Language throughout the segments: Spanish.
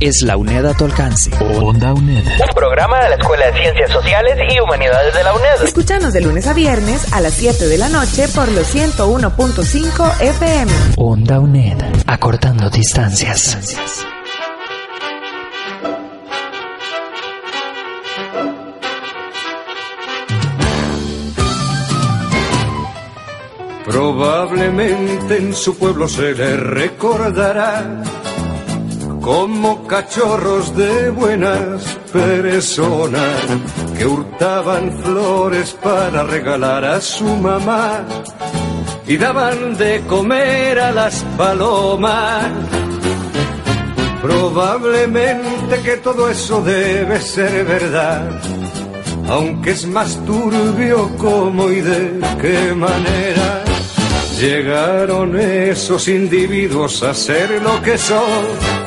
es la UNED a tu alcance. Onda UNED. Un programa de la Escuela de Ciencias Sociales y Humanidades de la UNED. Escuchanos de lunes a viernes a las 7 de la noche por los 101.5 FM. Onda UNED. Acortando distancias. Probablemente en su pueblo se le recordará como cachorros de buenas personas que hurtaban flores para regalar a su mamá y daban de comer a las palomas. Probablemente que todo eso debe ser verdad, aunque es más turbio cómo y de qué manera llegaron esos individuos a ser lo que son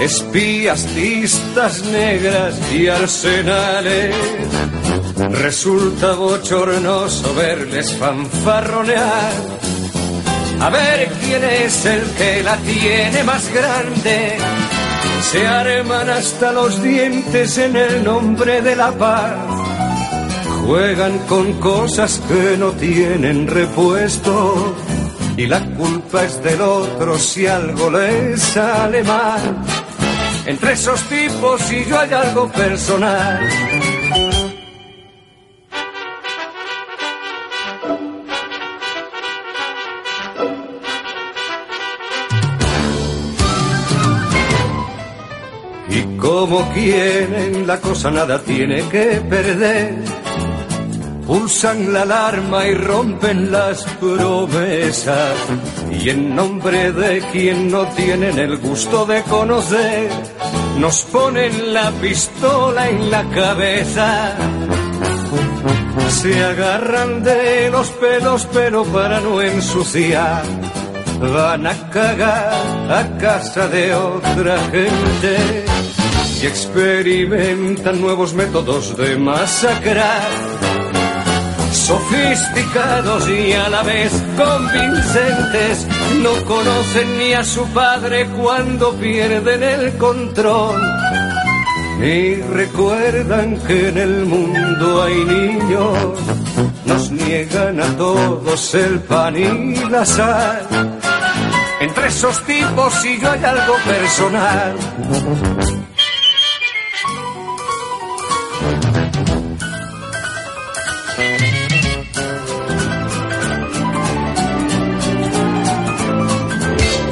espías, listas negras y arsenales. Resulta bochornoso verles fanfarronear. A ver quién es el que la tiene más grande. Se arman hasta los dientes en el nombre de la paz. Juegan con cosas que no tienen repuesto. Y la culpa es del otro si algo les sale mal. Entre esos tipos y yo hay algo personal. Y como quieren la cosa nada tiene que perder. Pulsan la alarma y rompen las promesas. Y en nombre de quien no tienen el gusto de conocer, nos ponen la pistola en la cabeza. Se agarran de los pelos pero para no ensuciar. Van a cagar a casa de otra gente y experimentan nuevos métodos de masacrar sofisticados y a la vez convincentes, no conocen ni a su padre cuando pierden el control. Ni recuerdan que en el mundo hay niños, nos niegan a todos el pan y la sal. Entre esos tipos y yo hay algo personal.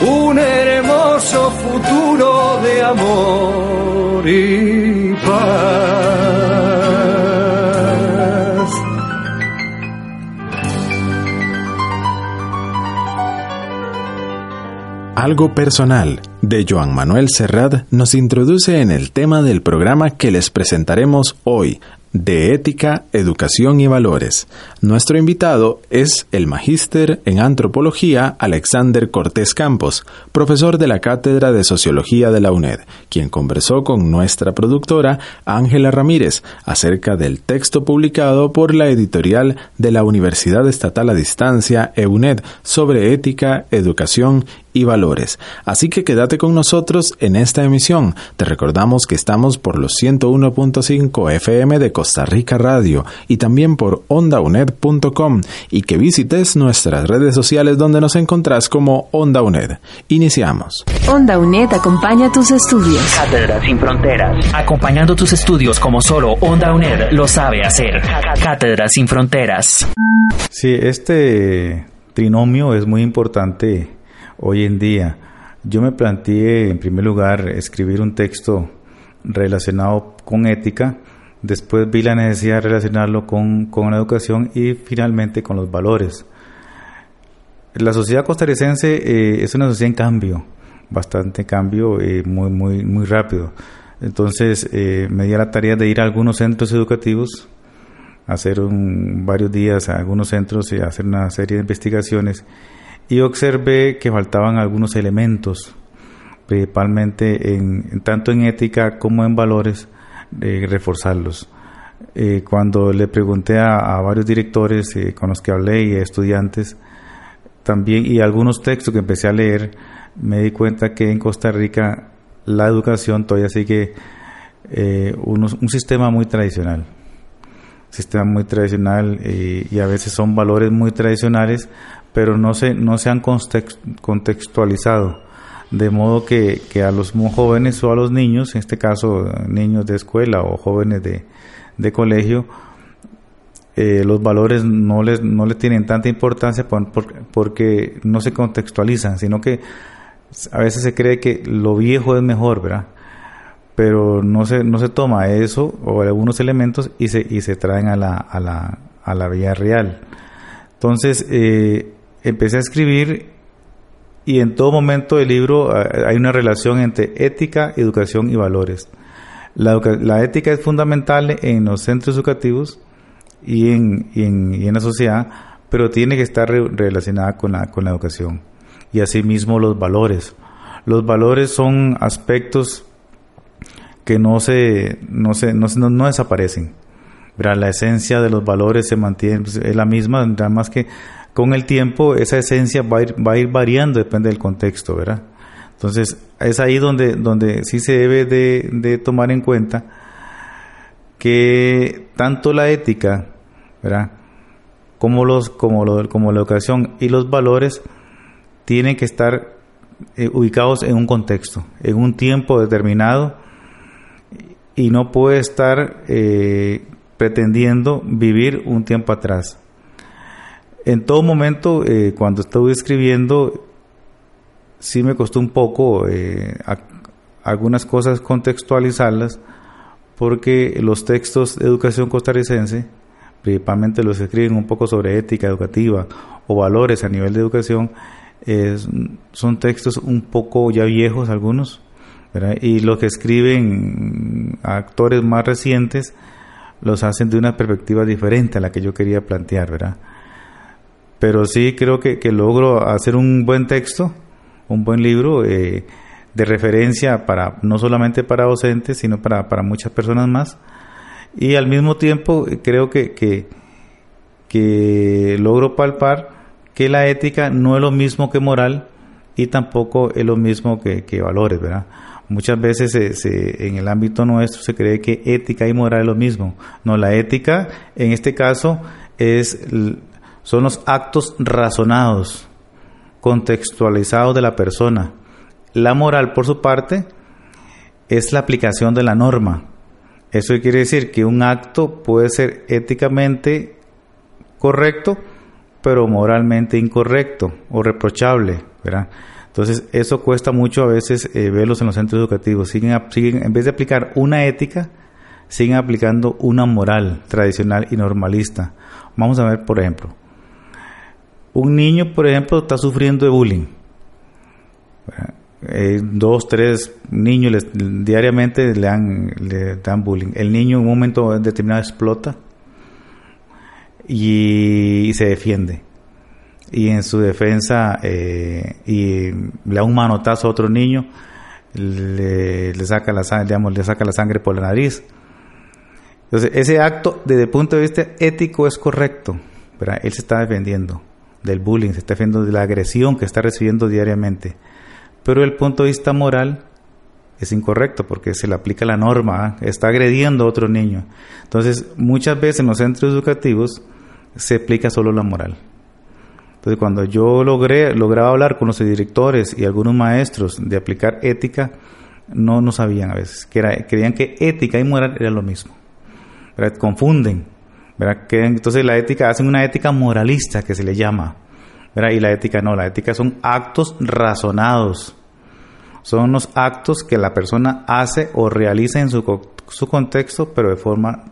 un hermoso futuro de amor y paz. Algo personal de Joan Manuel Serrat nos introduce en el tema del programa que les presentaremos hoy, de Ética, Educación y Valores. Nuestro invitado es el magíster en antropología Alexander Cortés Campos, profesor de la Cátedra de Sociología de la UNED, quien conversó con nuestra productora Ángela Ramírez acerca del texto publicado por la editorial de la Universidad Estatal a Distancia EUNED sobre ética, educación y valores. Así que quédate con nosotros en esta emisión. Te recordamos que estamos por los 101.5 FM de Costa Rica Radio y también por ondaunet.com y que visites nuestras redes sociales donde nos encontrás como Onda UNED. Iniciamos. Onda UNED acompaña tus estudios. Cátedra sin fronteras. Acompañando tus estudios como solo Onda UNED lo sabe hacer. Cátedra sin fronteras. Sí, este trinomio es muy importante hoy en día. Yo me planteé, en primer lugar, escribir un texto relacionado con ética, después vi la necesidad de relacionarlo con, con la educación y finalmente con los valores. La sociedad costarricense eh, es una sociedad en cambio, bastante cambio, eh, muy, muy, muy rápido. Entonces eh, me di a la tarea de ir a algunos centros educativos, hacer un, varios días a algunos centros y hacer una serie de investigaciones y observé que faltaban algunos elementos, principalmente en, tanto en ética como en valores, eh, reforzarlos. Eh, cuando le pregunté a, varios directores eh, con los que hablé y estudiantes, también y algunos textos que empecé a leer, me di cuenta que en Costa Rica la educación todavía sigue un sistema muy tradicional sistema muy tradicional y a veces son valores muy tradicionales, pero no se, no se han contextualizado. De modo que, que, a los jóvenes o a los niños, en este caso niños de escuela o jóvenes de, de colegio, eh, los valores no les, no les tienen tanta importancia porque no se contextualizan, sino que a veces se cree que lo viejo es mejor, ¿verdad? Pero no se, no se toma eso o algunos elementos y se, y se traen a la, a la, a la vida real. Entonces, eh, empecé a escribir y en todo momento del libro eh, hay una relación entre ética, educación y valores. La, ética es fundamental en los centros educativos y en, en, la sociedad, pero tiene que estar relacionada con la, con la educación. Y asimismo los valores. Los valores son aspectos que no se, no se, no, no desaparecen. La esencia de los valores se mantiene, pues, es la misma, nada más que con el tiempo esa esencia va a ir, va a ir variando, depende del contexto, ¿verdad? Entonces es ahí donde, donde sí se debe de, tomar en cuenta que tanto la ética, ¿verdad? Como, los, como, lo, como la educación y los valores tienen que estar eh, ubicados en un contexto, en un tiempo determinado y no puede estar eh, pretendiendo vivir un tiempo atrás. En todo momento, eh, cuando estuve escribiendo, sí me costó un poco eh, algunas cosas contextualizarlas, porque los textos de educación costarricense, principalmente los que escriben un poco sobre ética educativa o valores a nivel de educación, son textos un poco ya viejos algunos, y los que escriben actores más recientes, los hacen de una perspectiva diferente a la que yo quería plantear, ¿verdad? Pero sí creo que, logro hacer un buen texto, un buen libro eh, de referencia para no solamente para docentes, sino para, para muchas personas más. Y al mismo tiempo creo que, que, que logro palpar que la ética no es lo mismo que moral y tampoco es lo mismo que, que valores, ¿verdad? Muchas veces en el ámbito nuestro se cree que ética y moral es lo mismo. No, la ética en este caso es, son los actos razonados, contextualizados de la persona. La moral, por su parte, es la aplicación de la norma. Eso quiere decir que un acto puede ser éticamente correcto, pero moralmente incorrecto o reprochable, ¿verdad? Entonces, eso cuesta mucho a veces eh, verlos en los centros educativos. Siguen, siguen, en vez de aplicar una ética, siguen aplicando una moral tradicional y normalista. Vamos a ver, por ejemplo, un niño, por ejemplo, está sufriendo de bullying. Eh, dos, tres niños diariamente le dan, le dan bullying. El niño en un momento determinado explota y se defiende y en su defensa eh, y le da un manotazo a otro niño, le, saca la la sangre por la nariz. Entonces, ese acto desde el punto de vista ético es correcto, él se está defendiendo del bullying, se está defendiendo de la agresión que está recibiendo diariamente. Pero el punto de vista moral es incorrecto porque se le aplica la norma, ¿ah? está agrediendo a otro niño. Entonces, muchas veces en los centros educativos se aplica solo la moral. Entonces, cuando yo logré, lograba hablar con los directores y algunos maestros de aplicar ética, no, no sabían a veces, que era, creían que ética y moral era lo mismo. Confunden. ¿Verdad? Que, entonces la ética, hacen una ética moralista que se le llama. ¿verdad? Y la ética no, la ética son actos razonados. Son los actos que la persona hace o realiza en su, su contexto, pero de forma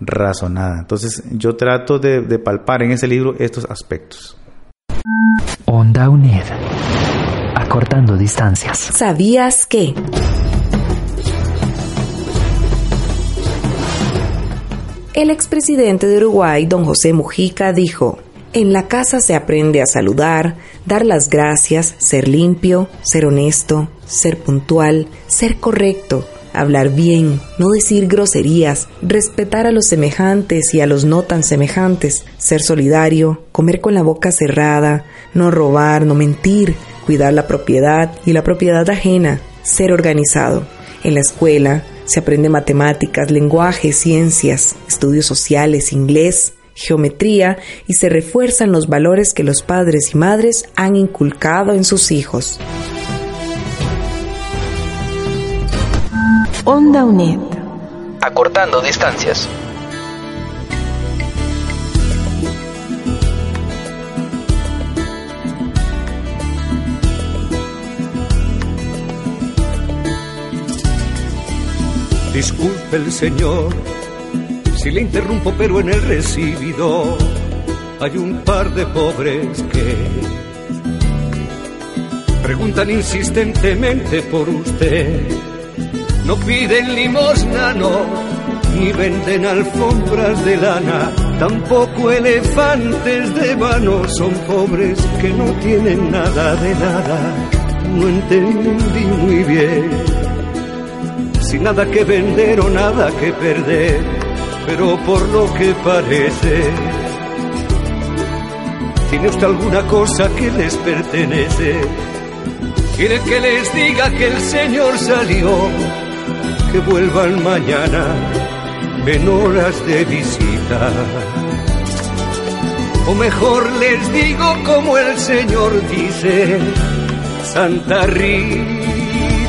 razonada. Entonces yo trato de, de palpar en ese libro estos aspectos. Onda UNED. Acortando distancias. ¿Sabías que? El expresidente de Uruguay, don José Mujica, dijo, en la casa se aprende a saludar, dar las gracias, ser limpio, ser honesto, ser puntual, ser correcto, hablar bien, no decir groserías, respetar a los semejantes y a los no tan semejantes, ser solidario, comer con la boca cerrada, no robar, no mentir, cuidar la propiedad y la propiedad ajena, ser organizado. En la escuela se aprende matemáticas, lenguaje, ciencias, estudios sociales, inglés, geometría y se refuerzan los valores que los padres y madres han inculcado en sus hijos. Onda UNED. Acortando distancias. Disculpe el señor si le interrumpo, pero en el recibido hay un par de pobres que preguntan insistentemente por usted. No piden limosna, no, ni venden alfombras de lana, tampoco elefantes de vano, son pobres que no tienen nada de nada. No entendí muy bien sin nada que vender o nada que perder, pero por lo que parece, tiene usted alguna cosa que les pertenece. Quiere que les diga que el Señor salió, que vuelvan mañana en horas de visita. O mejor les digo como el Señor dice, Santa Rita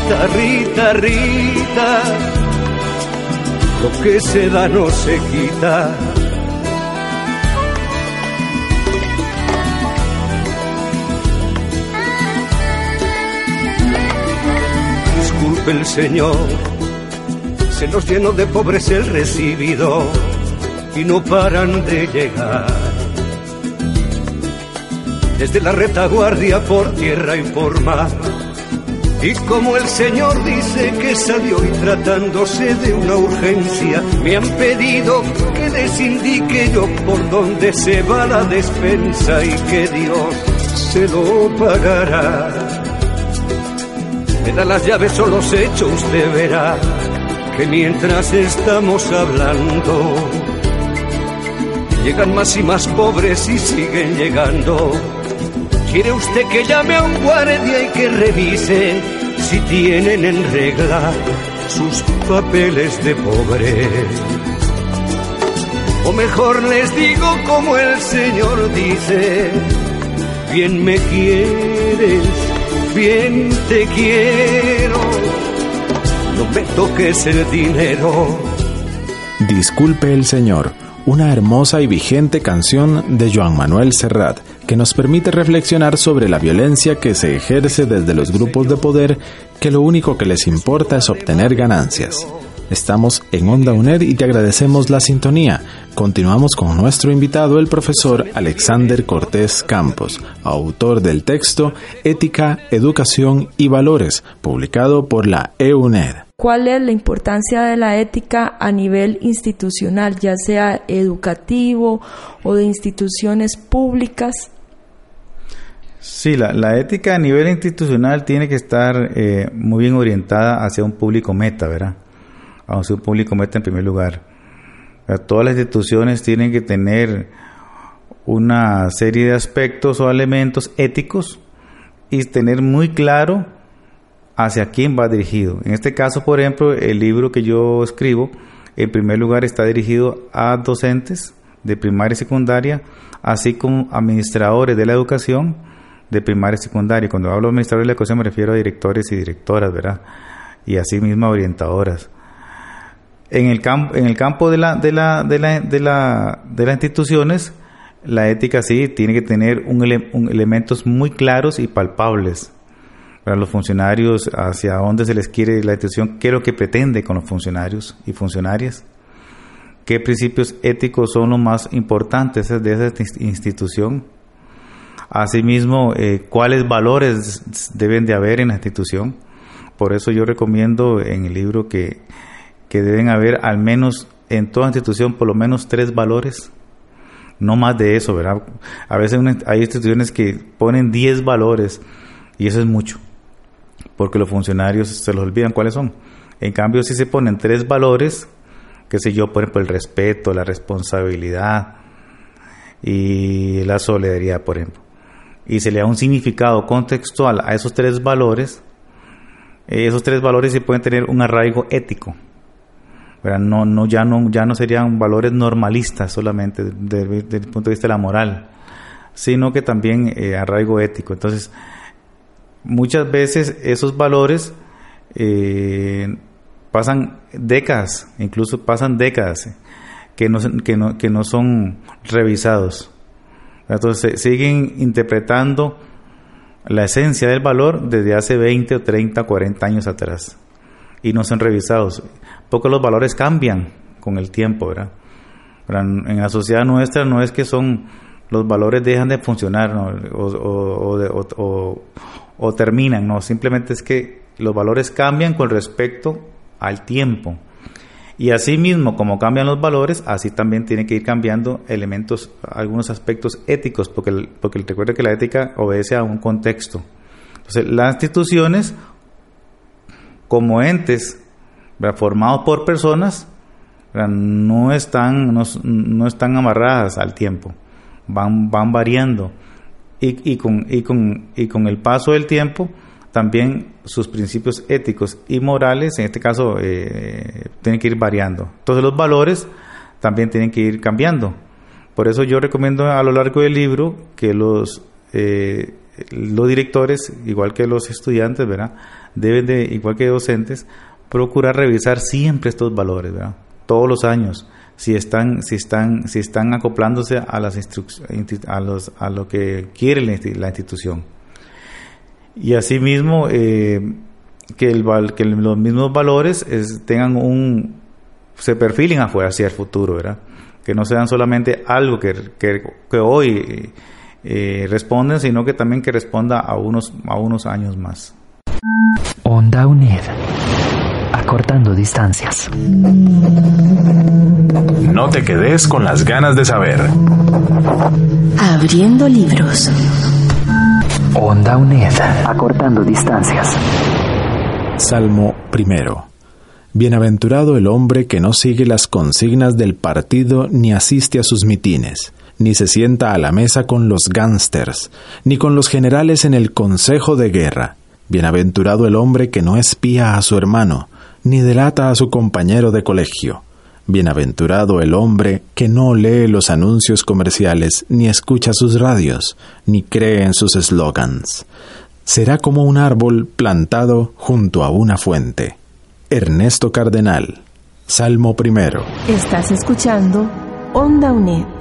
Rita, Rita, Rita, lo que se da no se quita. Disculpe el Señor, se nos llenó de pobres el recibido y no paran de llegar. Desde la retaguardia por tierra informa Y como el Señor dice que salió y tratándose de una urgencia, me han pedido que les indique yo por dónde se va la despensa y que Dios se lo pagará. Me da las llaves o los hechos, usted verá que mientras estamos hablando, llegan más y más pobres y siguen llegando ¿Quiere usted que llame a un guardia y que revise si tienen en regla sus papeles de pobre? O mejor les digo como el Señor dice, bien me quieres, bien te quiero, no me toques el dinero. Disculpe el Señor, una hermosa y vigente canción de Joan Manuel Serrat que nos permite reflexionar sobre la violencia que se ejerce desde los grupos de poder que lo único que les importa es obtener ganancias. Estamos en Onda UNED y te agradecemos la sintonía. Continuamos con nuestro invitado, el profesor Alexander Cortés Campos, autor del texto Ética, Educación y Valores, publicado por la EUNED. ¿Cuál es la importancia de la ética a nivel institucional, ya sea educativo o de instituciones públicas? Sí, la, ética a nivel institucional tiene que estar eh, muy bien orientada hacia un público meta, ¿verdad? Hacia un público meta en primer lugar. Todas las instituciones tienen que tener una serie de aspectos o elementos éticos y tener muy claro hacia quién va dirigido. En este caso, por ejemplo, el libro que yo escribo, en primer lugar está dirigido a docentes de primaria y secundaria, así como administradores de la educación, de primaria y secundaria. Cuando hablo de administradores de la educación me refiero a directores y directoras, ¿verdad? Y así mismo orientadoras. En el, campo, en el campo de, la, de, la, de, la, de, la, de las instituciones, la ética sí tiene que tener un, elementos muy claros y palpables para los funcionarios, hacia dónde se les quiere la institución, qué es lo que pretende con los funcionarios y funcionarias, qué principios éticos son los más importantes de esa institución Asimismo, eh, cuáles valores deben de haber en la institución. Por eso yo recomiendo en el libro que, deben haber al menos en toda institución por lo menos tres valores. No más de eso, ¿verdad? A veces hay instituciones que ponen diez valores y eso es mucho, porque los funcionarios se los olvidan cuáles son. En cambio, si se ponen tres valores, que sé yo, por ejemplo, el respeto, la responsabilidad y la solidaridad, por ejemplo y se le da un significado contextual a esos tres valores, eh, esos tres valores se pueden tener un arraigo ético. No, no, ya, no, ya no serían valores normalistas solamente desde, el punto de vista de la moral, sino que también eh, arraigo ético. Entonces, muchas veces esos valores eh, pasan décadas, incluso pasan décadas, que no, que no, que no son revisados. Entonces siguen interpretando la esencia del valor desde hace 20 o 30 o 40 años atrás y no son revisados. Porque los valores cambian con el tiempo, ¿verdad? En la sociedad nuestra no es que son los valores dejan de funcionar o, o terminan, no, simplemente es que los valores cambian con respecto al tiempo. Y así mismo, como cambian los valores, así también tiene que ir cambiando elementos, algunos aspectos éticos, porque, porque recuerda que la ética obedece a un contexto. Entonces, las instituciones, como entes formados por personas, no están, no, están amarradas al tiempo, van, van variando. Y, y, con, y, con, y con el paso del tiempo, también sus principios éticos y morales, en este caso, eh, tienen que ir variando. Entonces los valores también tienen que ir cambiando. Por eso yo recomiendo a lo largo del libro que los, eh, los directores, igual que los estudiantes, ¿verdad? deben de, igual que docentes, procurar revisar siempre estos valores, ¿verdad? todos los años, si están, si están, si están acoplándose a las a, los, a lo que quiere la institución y asimismo eh, que, el, que los mismos valores tengan un se perfilen afuera hacia el futuro, ¿verdad? Que no sean solamente algo que, que, hoy eh, responden, sino que también que responda a unos, a unos años más. Onda UNED. Acortando distancias. No te quedes con las ganas de saber. Abriendo libros. Onda UNED. Acortando distancias. Salmo primero. Bienaventurado el hombre que no sigue las consignas del partido ni asiste a sus mitines, ni se sienta a la mesa con los gángsters, ni con los generales en el consejo de guerra. Bienaventurado el hombre que no espía a su hermano, ni delata a su compañero de colegio. Bienaventurado el hombre que no lee los anuncios comerciales, ni escucha sus radios, ni cree en sus eslogans. Será como un árbol plantado junto a una fuente. Ernesto Cardenal, Salmo primero. Estás escuchando Onda UNED.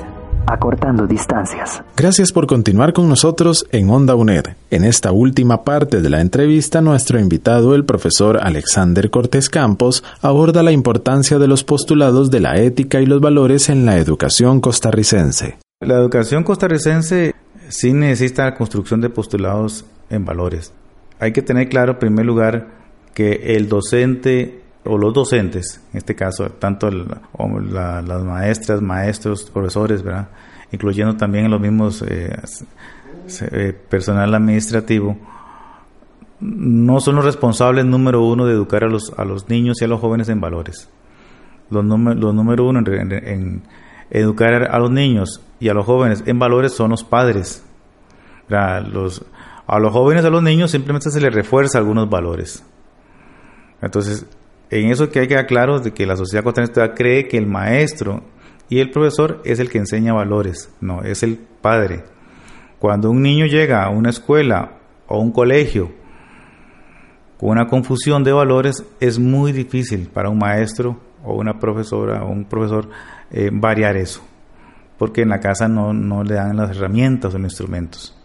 Acortando distancias. Gracias por continuar con nosotros en Onda UNED. En esta última parte de la entrevista, nuestro invitado, el profesor Alexander Cortés Campos, aborda la importancia de los postulados de la ética y los valores en la educación costarricense. La educación costarricense sí necesita la construcción de postulados en valores. Hay que tener claro, en primer lugar, que el docente o los docentes, en este caso, tanto las maestras, maestros, profesores, ¿verdad? incluyendo también los mismos eh, eh, personal administrativo, no son los responsables número uno de educar a los, a los niños y a los jóvenes en valores. Los, los número uno en, educar a los niños y a los jóvenes en valores son los padres. Los, a los jóvenes, a los niños simplemente se les refuerza algunos valores. Entonces, en eso que hay que quedar claro de que la sociedad costarricense cree que el maestro y el profesor es el que enseña valores, no, es el padre. Cuando un niño llega a una escuela o un colegio con una confusión de valores, es muy difícil para un maestro o una profesora o un profesor eh, variar eso, porque en la casa no, no le dan las herramientas o los instrumentos.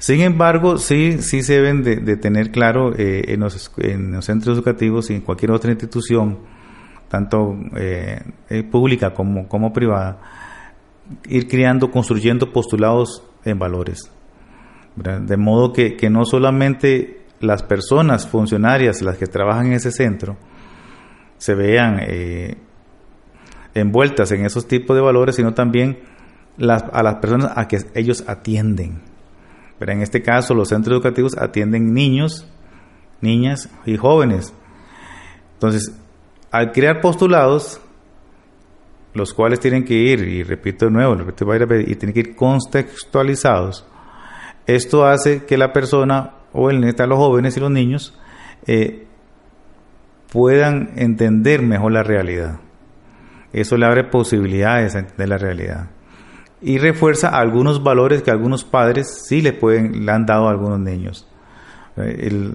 Sin embargo, sí, sí se deben de, tener claro eh, en, los, centros educativos y en cualquier otra institución, tanto eh, eh, pública como, como privada, ir creando, construyendo postulados en valores. De modo que, no solamente las personas funcionarias, las que trabajan en ese centro, se vean envueltas en esos tipos de valores, sino también a las personas a que ellos atienden. Pero en este caso los centros educativos atienden niños, niñas y jóvenes. Entonces, al crear postulados, los cuales tienen que ir, y repito de nuevo, y tienen que ir contextualizados, esto hace que la persona, o el neta, los jóvenes y los niños, eh, puedan entender mejor la realidad. Eso le abre posibilidades entender la realidad y refuerza algunos valores que algunos padres sí le pueden le han dado a algunos niños. Eh,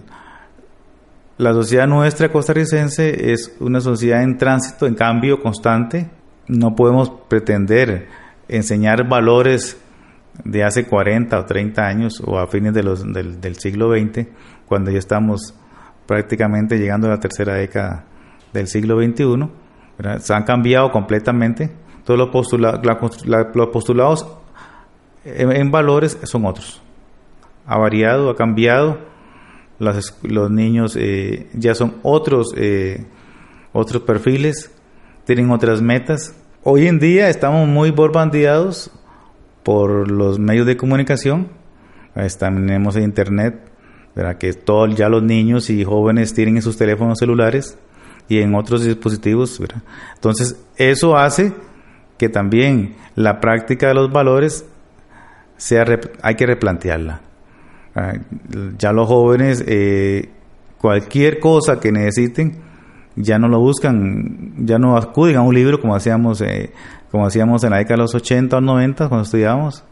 la sociedad nuestra costarricense es una sociedad en tránsito, en cambio constante. No podemos pretender enseñar valores de hace 40 o 30 años o a fines de los, del, siglo XX, cuando ya estamos prácticamente llegando a la tercera década del siglo XXI. Se han cambiado completamente todos los, los postulados en, valores son otros. Ha variado, ha cambiado. los niños eh, ya son otros, eh, otros perfiles, tienen otras metas. Hoy en día estamos muy bombardeados por los medios de comunicación. tenemos internet, ¿verdad? que todos ya los niños y jóvenes tienen en sus teléfonos celulares y en otros dispositivos. Entonces, eso hace que también la práctica de los valores sea, hay que replantearla. Ah, ya los jóvenes, eh, cualquier cosa que necesiten, ya no lo buscan, ya no acuden a un libro como hacíamos, eh, como hacíamos en la década de los 80 o 90 cuando estudiábamos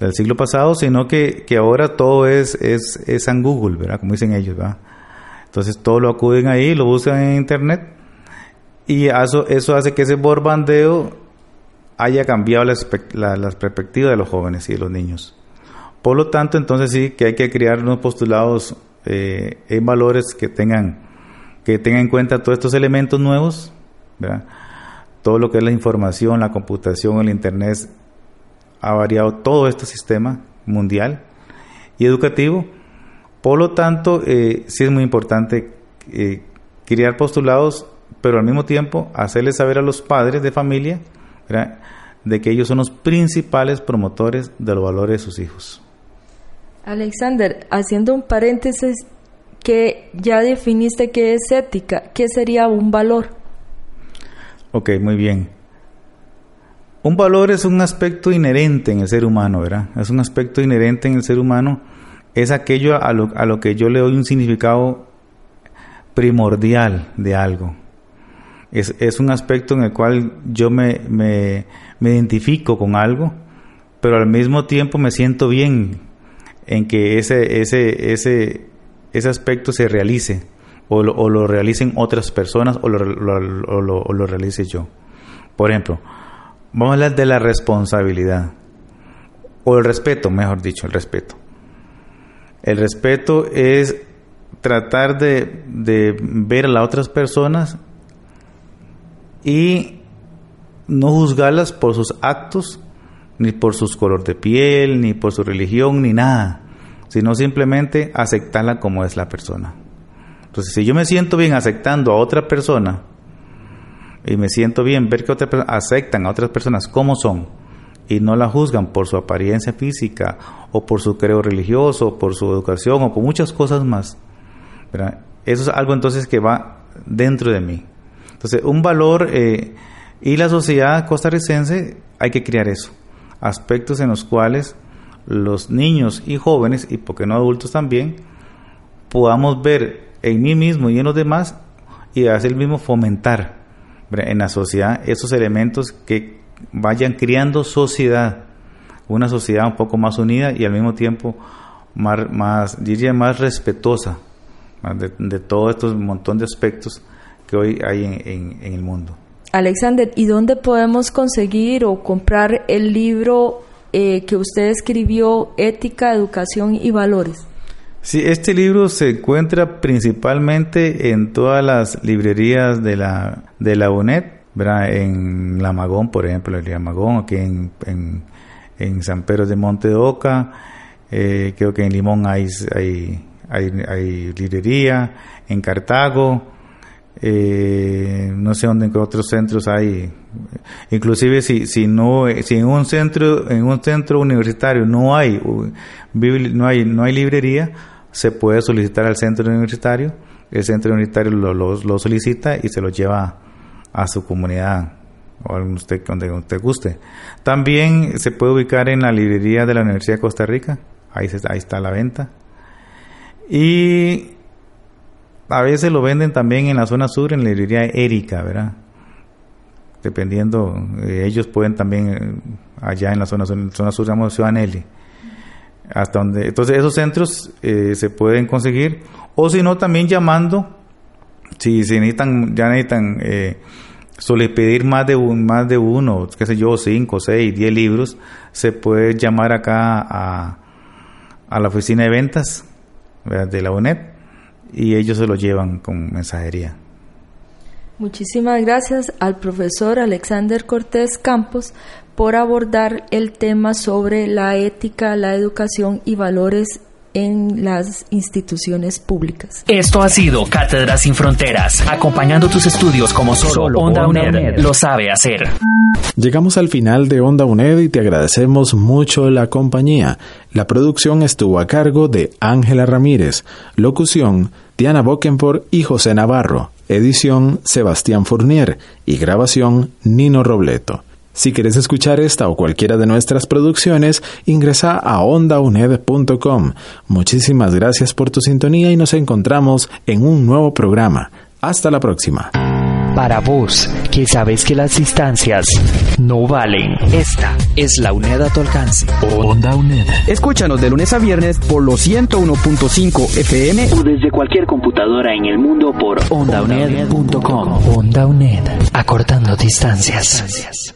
del siglo pasado, sino que, que ahora todo es, es, es en Google, ¿verdad? Como dicen ellos, ¿verdad? Entonces todo lo acuden ahí, lo buscan en internet y eso, eso hace que ese borbandeo haya cambiado las, perspectivas de los jóvenes y de los niños. Por lo tanto, entonces sí que hay que crear unos postulados eh, en valores que tengan, que tengan en cuenta todos estos elementos nuevos, todo lo que es la información, la computación, el Internet, ha variado todo este sistema mundial y educativo Por lo tanto, eh, sí es muy importante eh, criar postulados, pero al mismo tiempo hacerles saber a los padres de familia de que ellos son los principales promotores de los valores de sus hijos. Alexander, haciendo un paréntesis, que ya definiste qué es ética, ¿qué sería un valor? Ok, muy bien. Un valor es un aspecto inherente en el ser humano, ¿verdad? Es un aspecto inherente en el ser humano, es aquello a lo, a lo que yo le doy un significado primordial de algo. Es, es un aspecto en el cual yo me, me, me identifico con algo, pero al mismo tiempo me siento bien en que ese, ese, ese, ese aspecto se realice o lo, o lo realicen otras personas o lo, lo, lo, realice yo. Por ejemplo, vamos a hablar de la responsabilidad o el respeto, mejor dicho, el respeto. El respeto es tratar de, de ver a las otras personas y no juzgarlas por sus actos, ni por su color de piel, ni por su religión, ni nada, sino simplemente aceptarla como es la persona. Entonces, si yo me siento bien aceptando a otra persona, y me siento bien ver que otras personas aceptan a otras personas como son, y no la juzgan por su apariencia física, o por su creo religioso, o por su educación, o por muchas cosas más, eso es algo entonces que va dentro de mí. Entonces, un valor... Eh, y la sociedad costarricense hay que crear eso, aspectos en los cuales los niños y jóvenes, y porque no adultos también, podamos ver en mí mismo y en los demás y hacer el mismo fomentar en la sociedad esos elementos que vayan creando sociedad, una sociedad un poco más unida y al mismo tiempo más, diría más respetuosa de, todos estos montón de aspectos que hoy hay en el mundo. Alexander, ¿y dónde podemos conseguir o comprar el libro eh, que usted escribió, Ética, Educación y Valores? Sí, este libro se encuentra principalmente en todas las librerías de la, de la UNED, en La Magón, por ejemplo, en La Magón, aquí en, en, San Pedro de Monte de Oca, eh, creo que en Limón hay, hay, hay, hay librería, en Cartago, eh, no sé dónde en otros centros hay. Inclusive si si no si en un centro en un centro universitario no hay no hay no hay librería se puede solicitar al centro universitario. El centro universitario lo, lo, solicita y se lo lleva a su comunidad o donde usted, donde usted guste. También se puede ubicar en la librería de la Universidad de Costa Rica. Ahí, ahí está la venta. Y a veces lo venden también en la zona sur, en la librería Erika, ¿verdad? Dependiendo, eh, ellos pueden también eh, allá en la zona, zona sur, llamamos Ciudad Nelly. Hasta donde, entonces esos centros eh, se pueden conseguir, o si no, también llamando, si, si necesitan, ya necesitan eh, pedir más de, un, más de uno, qué sé yo, cinco, seis, diez libros, se puede llamar acá a, a la oficina de ventas de la UNED y ellos se lo llevan con mensajería. Muchísimas gracias al profesor Alexander Cortés Campos por abordar el tema sobre la ética, la educación y valores en las instituciones públicas. Esto ha sido Cátedras sin Fronteras, acompañando tus estudios como solo, Onda, UNED, lo sabe hacer. Llegamos al final de Onda UNED y te agradecemos mucho la compañía. La producción estuvo a cargo de Ángela Ramírez, locución Diana Bokenpor y José Navarro, edición Sebastián Fournier y grabación Nino Robleto. Si quieres escuchar esta o cualquiera de nuestras producciones, ingresa a ondauned.com. Muchísimas gracias por tu sintonía y nos encontramos en un nuevo programa. Hasta la próxima. Para vos, que sabes que las distancias no valen, esta es la UNED a tu alcance. Onda UNED. Escúchanos de lunes a viernes por los 101.5 FM o desde cualquier computadora en el mundo por ondauned.com. Onda UNED, acortando distancias.